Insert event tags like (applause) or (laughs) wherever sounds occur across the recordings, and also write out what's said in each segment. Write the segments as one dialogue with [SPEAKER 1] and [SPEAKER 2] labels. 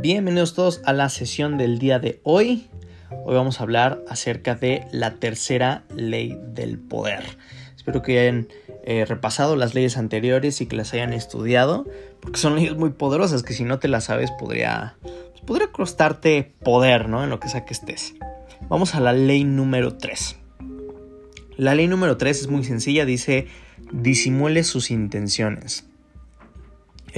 [SPEAKER 1] Bienvenidos todos a la sesión del día de hoy. Hoy vamos a hablar acerca de la tercera ley del poder. Espero que hayan eh, repasado las leyes anteriores y que las hayan estudiado, porque son leyes muy poderosas que si no te las sabes podría, pues, podría costarte poder, ¿no? En lo que sea que estés. Vamos a la ley número 3. La ley número 3 es muy sencilla, dice disimule sus intenciones.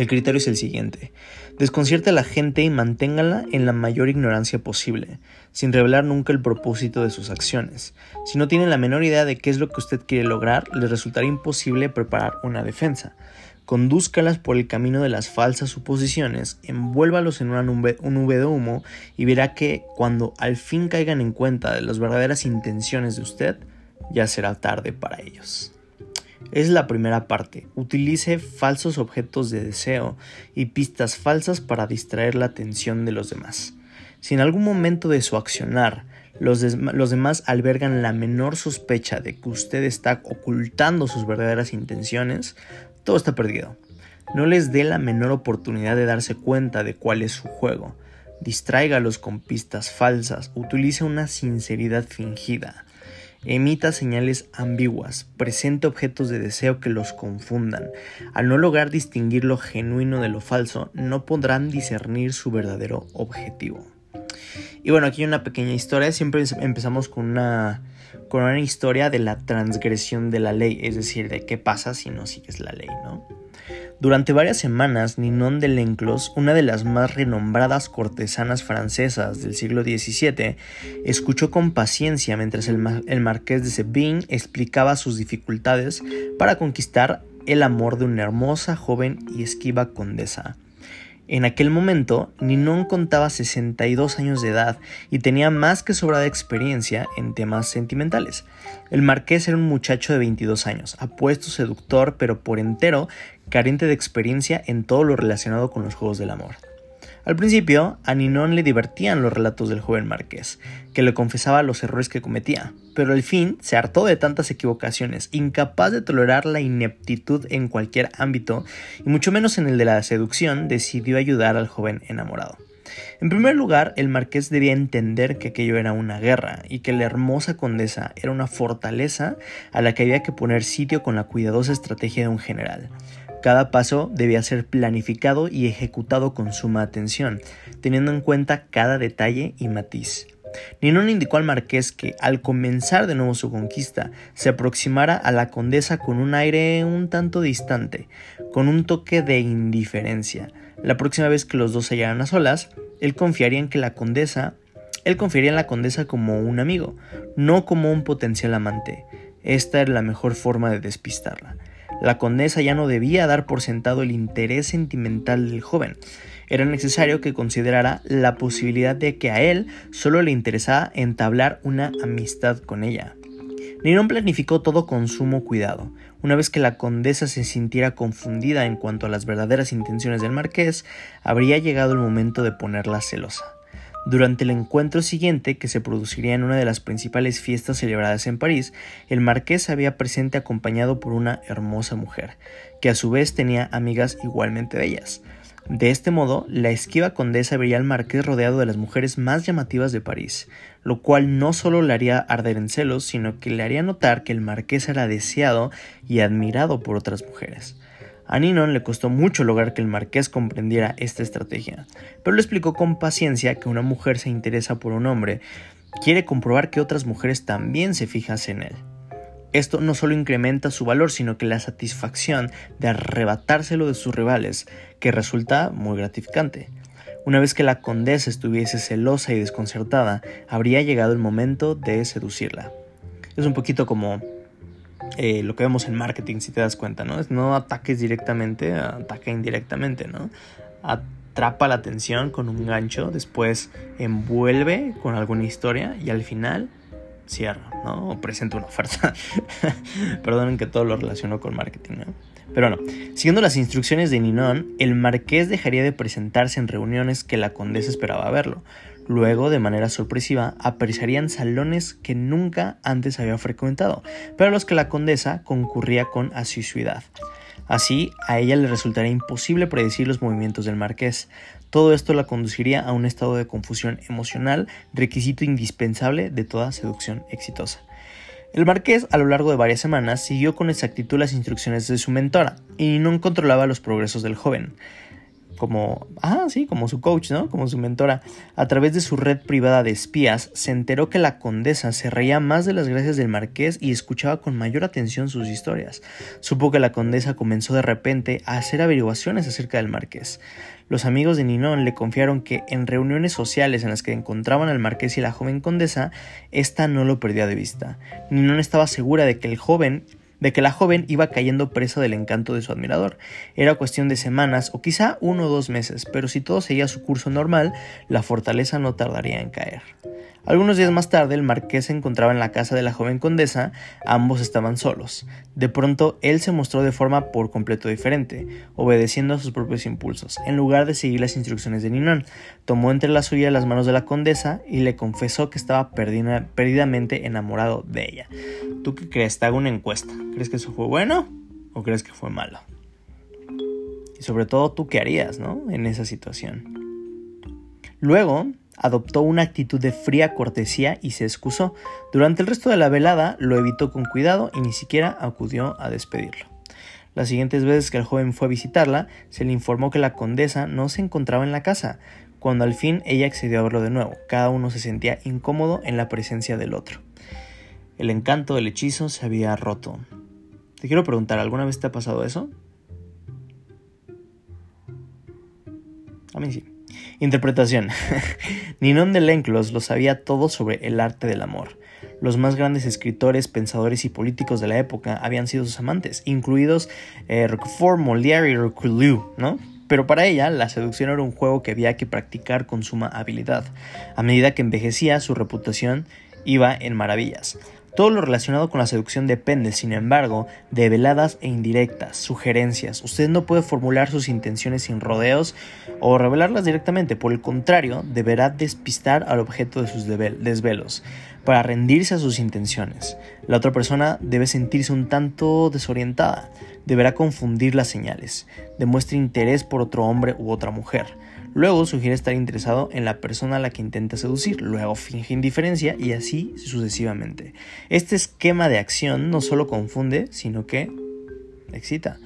[SPEAKER 1] El criterio es el siguiente. Desconcierte a la gente y manténgala en la mayor ignorancia posible, sin revelar nunca el propósito de sus acciones. Si no tiene la menor idea de qué es lo que usted quiere lograr, le resultará imposible preparar una defensa. Condúzcalas por el camino de las falsas suposiciones, envuélvalos en una un nube de humo y verá que cuando al fin caigan en cuenta de las verdaderas intenciones de usted, ya será tarde para ellos. Es la primera parte. Utilice falsos objetos de deseo y pistas falsas para distraer la atención de los demás. Si en algún momento de su accionar los, los, demás albergan la menor sospecha de que usted está ocultando sus verdaderas intenciones, todo está perdido. No les dé la menor oportunidad de darse cuenta de cuál es su juego. Distráigalos con pistas falsas, utilice una sinceridad fingida emita señales ambiguas, presente objetos de deseo que los confundan. Al no lograr distinguir lo genuino de lo falso, no podrán discernir su verdadero objetivo. Y bueno, aquí hay una pequeña historia, siempre empezamos con una, con una historia de la transgresión de la ley, es decir, de qué pasa si no sigues la ley, ¿no? Durante varias semanas, Ninon de Lenclos, una de las más renombradas cortesanas francesas del siglo XVII, escuchó con paciencia mientras el, marqués de Sebin explicaba sus dificultades para conquistar el amor de una hermosa, joven y esquiva condesa. En aquel momento, Ninon contaba 62 años de edad y tenía más que sobrada experiencia en temas sentimentales. El marqués era un muchacho de 22 años, apuesto, seductor, pero por entero carente de experiencia en todo lo relacionado con los juegos del amor. Al principio, a Ninon le divertían los relatos del joven marqués, que le confesaba los errores que cometía, pero al fin se hartó de tantas equivocaciones, incapaz de tolerar la ineptitud en cualquier ámbito, y mucho menos en el de la seducción, decidió ayudar al joven enamorado. En primer lugar, el marqués debía entender que aquello era una guerra y que la hermosa condesa era una fortaleza a la que había que poner sitio con la cuidadosa estrategia de un general. Cada paso debía ser planificado y ejecutado con suma atención, teniendo en cuenta cada detalle y matiz. Ninon indicó al marqués que, al comenzar de nuevo su conquista, se aproximara a la condesa con un aire un tanto distante, con un toque de indiferencia. La próxima vez que los dos se hallaran a solas, él confiaría en que la condesa, él confiaría en la condesa como un amigo, no como un potencial amante. Esta era la mejor forma de despistarla. La condesa ya no debía dar por sentado el interés sentimental del joven. Era necesario que considerara la posibilidad de que a él solo le interesaba entablar una amistad con ella. Nirón planificó todo con sumo cuidado. Una vez que la condesa se sintiera confundida en cuanto a las verdaderas intenciones del marqués, habría llegado el momento de ponerla celosa. Durante el encuentro siguiente, que se produciría en una de las principales fiestas celebradas en París, el marqués había presente acompañado por una hermosa mujer, que a su vez tenía amigas igualmente bellas. De este modo, la esquiva condesa vería al marqués rodeado de las mujeres más llamativas de París, lo cual no solo le haría arder en celos, sino que le haría notar que el marqués era deseado y admirado por otras mujeres. A Ninon le costó mucho lograr que el marqués comprendiera esta estrategia, pero le explicó con paciencia que una mujer se interesa por un hombre, quiere comprobar que otras mujeres también se fijan en él. Esto no solo incrementa su valor, sino que la satisfacción de arrebatárselo de sus rivales, que resulta muy gratificante. Una vez que la condesa estuviese celosa y desconcertada, habría llegado el momento de seducirla. Es un poquito como eh, lo que vemos en marketing, si te das cuenta, ¿no? Es no ataques directamente, ataca indirectamente, ¿no? Atrapa la atención con un gancho, después envuelve con alguna historia y al final cierra, ¿no? O presenta una oferta. (laughs) Perdonen que todo lo relaciono con marketing, ¿no? Pero no, siguiendo las instrucciones de Ninon, el marqués dejaría de presentarse en reuniones que la condesa esperaba verlo, Luego, de manera sorpresiva, aparecerían salones que nunca antes había frecuentado, pero a los que la condesa concurría con asiduidad. Así, a ella le resultaría imposible predecir los movimientos del marqués. Todo esto la conduciría a un estado de confusión emocional, requisito indispensable de toda seducción exitosa. El marqués, a lo largo de varias semanas, siguió con exactitud las instrucciones de su mentora y no controlaba los progresos del joven como, ah, sí, como su coach, ¿no? Como su mentora. A través de su red privada de espías, se enteró que la condesa se reía más de las gracias del marqués y escuchaba con mayor atención sus historias. Supo que la condesa comenzó de repente a hacer averiguaciones acerca del marqués. Los amigos de Ninon le confiaron que en reuniones sociales en las que encontraban al marqués y la joven condesa, ésta no lo perdía de vista. Ninon estaba segura de que el joven de que la joven iba cayendo presa del encanto de su admirador. Era cuestión de semanas o quizá uno o dos meses, pero si todo seguía su curso normal, la fortaleza no tardaría en caer. Algunos días más tarde, el marqués se encontraba en la casa de la joven condesa, ambos estaban solos. De pronto, él se mostró de forma por completo diferente, obedeciendo a sus propios impulsos. En lugar de seguir las instrucciones de Ninon, tomó entre las suyas las manos de la condesa y le confesó que estaba perdidamente enamorado de ella. ¿Tú qué crees? Te hago una encuesta. ¿Crees que eso fue bueno o crees que fue malo? Y sobre todo, ¿tú qué harías, no? En esa situación. Luego, adoptó una actitud de fría cortesía y se excusó. Durante el resto de la velada lo evitó con cuidado y ni siquiera acudió a despedirlo. Las siguientes veces que el joven fue a visitarla, se le informó que la condesa no se encontraba en la casa. Cuando al fin ella accedió a verlo de nuevo, cada uno se sentía incómodo en la presencia del otro. El encanto del hechizo se había roto. Te quiero preguntar, ¿alguna vez te ha pasado eso? A mí sí. Interpretación. (laughs) Ninon de Lenclos lo sabía todo sobre el arte del amor. Los más grandes escritores, pensadores y políticos de la época habían sido sus amantes, incluidos eh, Roquefort, Molière y Richelieu, ¿no? Pero para ella, la seducción era un juego que había que practicar con suma habilidad. A medida que envejecía, su reputación iba en maravillas. Todo lo relacionado con la seducción depende, sin embargo, de veladas e indirectas, sugerencias. Usted no puede formular sus intenciones sin rodeos o revelarlas directamente. Por el contrario, deberá despistar al objeto de sus desvelos para rendirse a sus intenciones. La otra persona debe sentirse un tanto desorientada. Deberá confundir las señales. Demuestre interés por otro hombre u otra mujer. Luego sugiere estar interesado en la persona a la que intenta seducir, luego finge indiferencia y así sucesivamente. Este esquema de acción no solo confunde, sino que excita.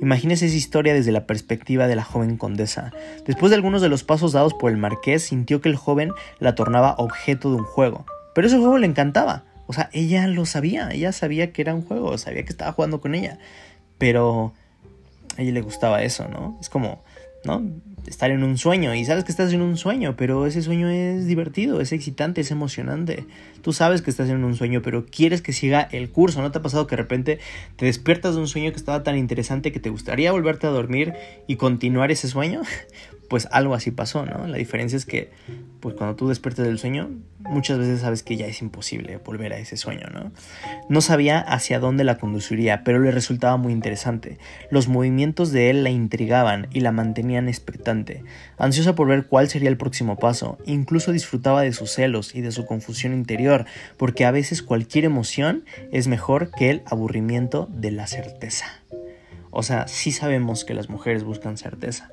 [SPEAKER 1] Imagínese esa historia desde la perspectiva de la joven condesa. Después de algunos de los pasos dados por el marqués, sintió que el joven la tornaba objeto de un juego. Pero ese juego le encantaba. O sea, ella lo sabía, ella sabía que era un juego, sabía que estaba jugando con ella. Pero a ella le gustaba eso, ¿no? Es como, ¿no? Estar en un sueño y sabes que estás en un sueño, pero ese sueño es divertido, es excitante, es emocionante. Tú sabes que estás en un sueño, pero quieres que siga el curso. ¿No te ha pasado que de repente te despiertas de un sueño que estaba tan interesante que te gustaría volverte a dormir y continuar ese sueño? (laughs) Pues algo así pasó, ¿no? La diferencia es que pues cuando tú despiertas del sueño, muchas veces sabes que ya es imposible volver a ese sueño, ¿no? No sabía hacia dónde la conduciría, pero le resultaba muy interesante. Los movimientos de él la intrigaban y la mantenían expectante, ansiosa por ver cuál sería el próximo paso. Incluso disfrutaba de sus celos y de su confusión interior, porque a veces cualquier emoción es mejor que el aburrimiento de la certeza. O sea, sí sabemos que las mujeres buscan certeza,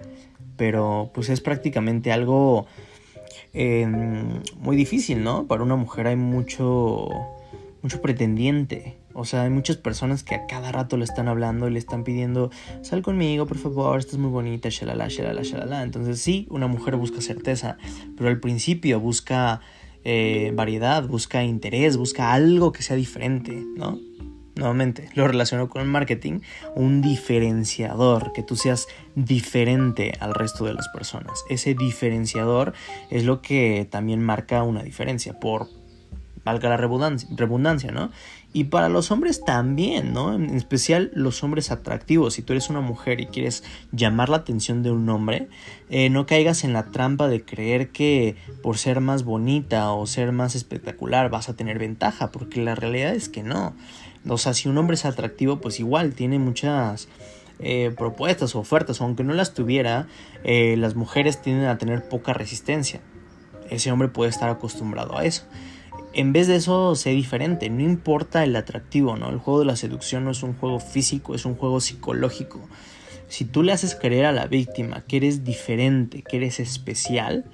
[SPEAKER 1] pero pues es prácticamente algo Em, muy difícil, ¿no? Para una mujer hay mucho, mucho pretendiente. O sea, hay muchas personas que a cada rato le están hablando y le están pidiendo, sal conmigo, por favor, estás muy bonita, shalala, shalala, shalala. Entonces sí, una mujer busca certeza, pero al principio busca eh, variedad, busca interés, busca algo que sea diferente, ¿no? nuevamente lo relaciono con el marketing, un diferenciador, que tú seas diferente al resto de las personas. Ese diferenciador es lo que también marca una diferencia, por valga la redundancia, ¿no? Y para los hombres también, ¿no? En especial los hombres atractivos. Si tú eres una mujer y quieres llamar la atención de un hombre, eh, no caigas en la trampa de creer que por ser más bonita o ser más espectacular vas a tener ventaja, porque la realidad es que no. O sea, si un hombre es atractivo, pues igual tiene muchas eh, propuestas o ofertas, aunque no las tuviera, eh, las mujeres tienden a tener poca resistencia. Ese hombre puede estar acostumbrado a eso. En vez de eso, sé diferente. No importa el atractivo, ¿no? El juego de la seducción no es un juego físico, es un juego psicológico. Si tú le haces creer a la víctima que eres diferente, que eres especial,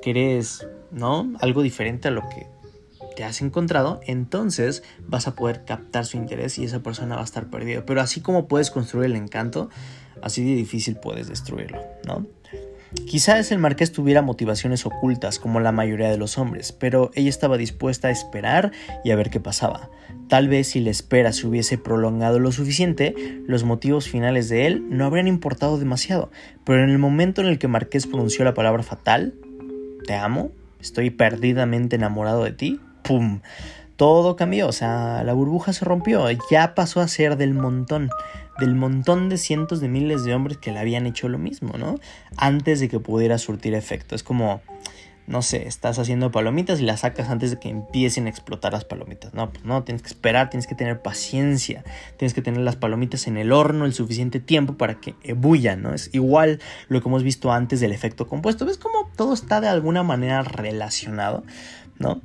[SPEAKER 1] que eres, ¿no? Algo diferente a lo que te has encontrado, entonces vas a poder captar su interés y esa persona va a estar perdida. Pero así como puedes construir el encanto, así de difícil puedes destruirlo, ¿no? Quizás el marqués tuviera motivaciones ocultas como la mayoría de los hombres, pero ella estaba dispuesta a esperar y a ver qué pasaba. Tal vez si la espera se hubiese prolongado lo suficiente, los motivos finales de él no habrían importado demasiado, pero en el momento en el que Marqués pronunció la palabra fatal, te amo, estoy perdidamente enamorado de ti, ¡pum! Todo cambió, o sea, la burbuja se rompió, ya pasó a ser del montón del montón de cientos de miles de hombres que le habían hecho lo mismo, ¿no? Antes de que pudiera surtir efecto. Es como, no sé, estás haciendo palomitas y las sacas antes de que empiecen a explotar las palomitas. No, pues no, tienes que esperar, tienes que tener paciencia, tienes que tener las palomitas en el horno el suficiente tiempo para que ebullan, ¿no? Es igual lo que hemos visto antes del efecto compuesto. ¿Ves cómo todo está de alguna manera relacionado, ¿no?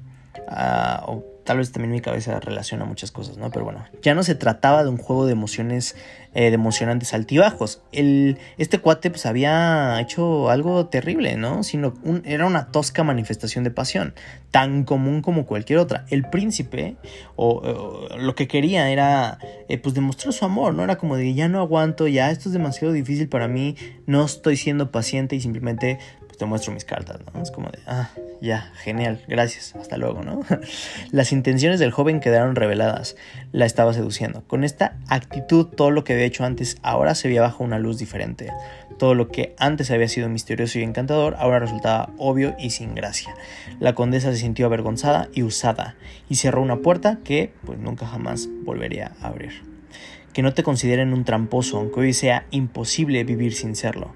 [SPEAKER 1] Ah, tal vez también mi cabeza relaciona muchas cosas, ¿no? Pero bueno, ya no se trataba de un juego de emociones, eh, de emocionantes altibajos. Este cuate pues había hecho algo terrible, ¿no? Sino era una tosca manifestación de pasión, tan común como cualquier otra. El príncipe, o, lo que quería era, eh, pues demostrar su amor, ¿no? Era como de, ya no aguanto, ya esto es demasiado difícil para mí, no estoy siendo paciente y simplemente te muestro mis cartas, ¿no? Es como de, ah, ya, genial, gracias, hasta luego, ¿no? (laughs) Las intenciones del joven quedaron reveladas, la estaba seduciendo. Con esta actitud, todo lo que había hecho antes ahora se veía bajo una luz diferente. Todo lo que antes había sido misterioso y encantador ahora resultaba obvio y sin gracia. La condesa se sintió avergonzada y usada y cerró una puerta que pues nunca jamás volvería a abrir. Que no te consideren un tramposo, aunque hoy sea imposible vivir sin serlo.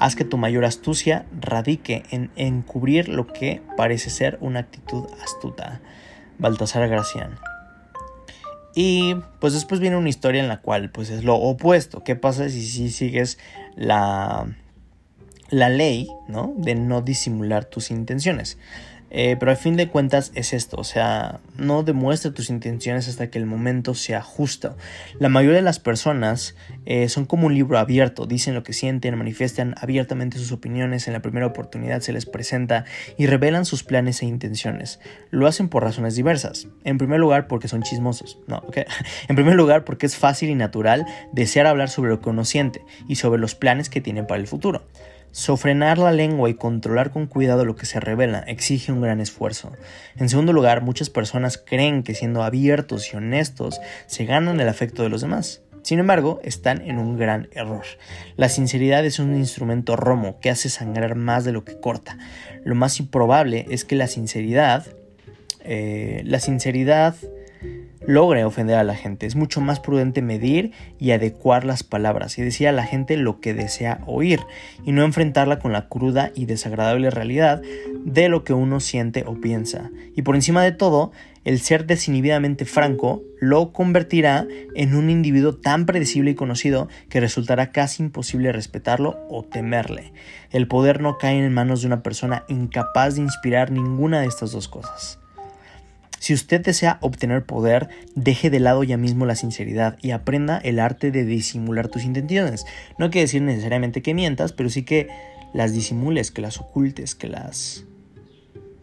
[SPEAKER 1] Haz que tu mayor astucia radique en encubrir lo que parece ser una actitud astuta. Baltasar Gracián. Y pues después viene una historia en la cual pues es lo opuesto. ¿Qué pasa si, si sigues la, la ley ¿no? de no disimular tus intenciones? Eh, pero al fin de cuentas es esto, o sea, no demuestra tus intenciones hasta que el momento sea justo. La mayoría de las personas eh, son como un libro abierto, dicen lo que sienten, manifiestan abiertamente sus opiniones en la primera oportunidad se les presenta y revelan sus planes e intenciones. Lo hacen por razones diversas. En primer lugar porque son chismosos, no, (laughs) En primer lugar porque es fácil y natural desear hablar sobre lo que uno siente y sobre los planes que tienen para el futuro. Sofrenar la lengua y controlar con cuidado lo que se revela exige un gran esfuerzo. En segundo lugar, muchas personas creen que siendo abiertos y honestos se ganan el afecto de los demás. Sin embargo, están en un gran error. La sinceridad es un instrumento romo que hace sangrar más de lo que corta. Lo más improbable es que la sinceridad, eh, la sinceridad logre ofender a la gente. Es mucho más prudente medir y adecuar las palabras y decir a la gente lo que desea oír y no enfrentarla con la cruda y desagradable realidad de lo que uno siente o piensa. Y por encima de todo, el ser desinhibidamente franco lo convertirá en un individuo tan predecible y conocido que resultará casi imposible respetarlo o temerle. El poder no cae en manos de una persona incapaz de inspirar ninguna de estas dos cosas. Si usted desea obtener poder, deje de lado ya mismo la sinceridad y aprenda el arte de disimular tus intenciones. No quiere decir necesariamente que mientas, pero sí que las disimules, que las ocultes, que las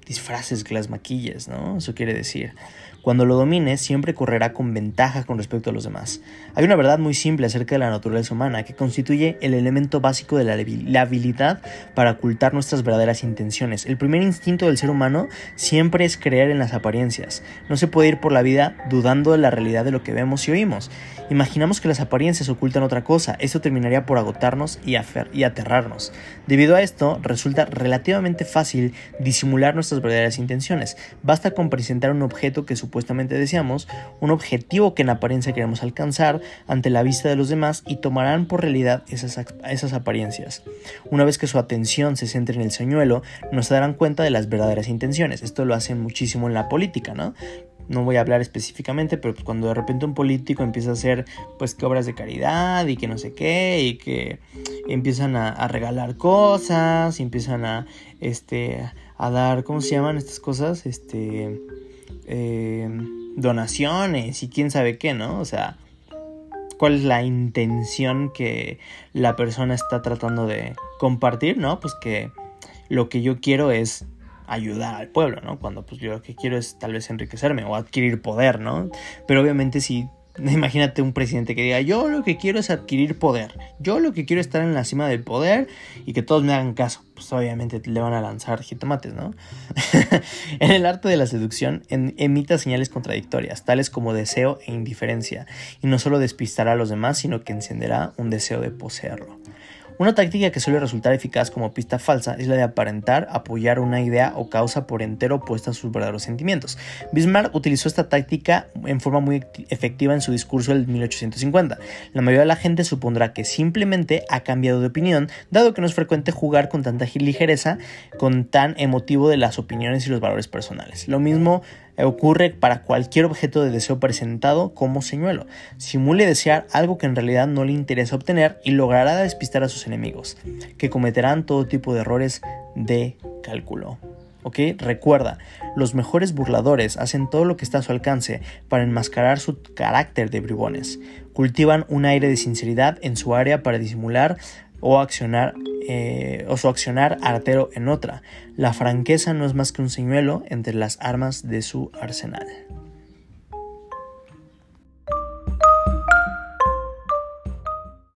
[SPEAKER 1] disfraces, que las maquilles, ¿no? Eso quiere decir. Cuando lo domine, siempre correrá con ventaja con respecto a los demás. Hay una verdad muy simple acerca de la naturaleza humana que constituye el elemento básico de la, habilidad para ocultar nuestras verdaderas intenciones. El primer instinto del ser humano siempre es creer en las apariencias. No se puede ir por la vida dudando de la realidad de lo que vemos y oímos. Imaginamos que las apariencias ocultan otra cosa. Esto terminaría por agotarnos y, y aterrarnos. Debido a esto, resulta relativamente fácil disimular nuestras verdaderas intenciones. Basta con presentar un objeto que supone supuestamente deseamos, un objetivo que en apariencia queremos alcanzar ante la vista de los demás y tomarán por realidad esas, esas apariencias. Una vez que su atención se centre en el señuelo, no se darán cuenta de las verdaderas intenciones. Esto lo hacen muchísimo en la política, ¿no? no voy a hablar específicamente, pero pues cuando de repente un político empieza a hacer pues que obras de caridad y que no sé qué y que empiezan a, a, regalar cosas y empiezan a este a dar ¿cómo se llaman estas cosas? este eh, donaciones y quién sabe qué, ¿no? O sea, cuál es la intención que la persona está tratando de compartir, ¿no? Pues que lo que yo quiero es ayudar al pueblo, ¿no? Cuando pues yo lo que quiero es tal vez enriquecerme o adquirir poder, ¿no? Pero obviamente si (laughs) Imagínate un presidente que diga, yo lo que quiero es adquirir poder, yo lo que quiero es estar en la cima del poder y que todos me hagan caso. Pues obviamente le van a lanzar jitomates, ¿no? (laughs) en el arte de la seducción emita señales contradictorias, tales como deseo e indiferencia, y no solo despistará a los demás, sino que encenderá un deseo de poseerlo. Una táctica que suele resultar eficaz como pista falsa es la de aparentar apoyar una idea o causa por entero opuesta a sus verdaderos sentimientos. Bismarck utilizó esta táctica en forma muy efectiva en su discurso del 1850. La mayoría de la gente supondrá que simplemente ha cambiado de opinión, dado que no es frecuente jugar con tanta ligereza, con tan emotivo de las opiniones y los valores personales. Lo mismo ocurre para cualquier objeto de deseo presentado como señuelo. Simule desear algo que en realidad no le interesa obtener y logrará despistar a sus enemigos, que cometerán todo tipo de errores de cálculo. ¿Ok? Recuerda, los mejores burladores hacen todo lo que está a su alcance para enmascarar su carácter de bribones. Cultivan un aire de sinceridad en su área para disimular eh, o su accionar artero en otra. La franqueza no es más que un señuelo entre las armas de su arsenal.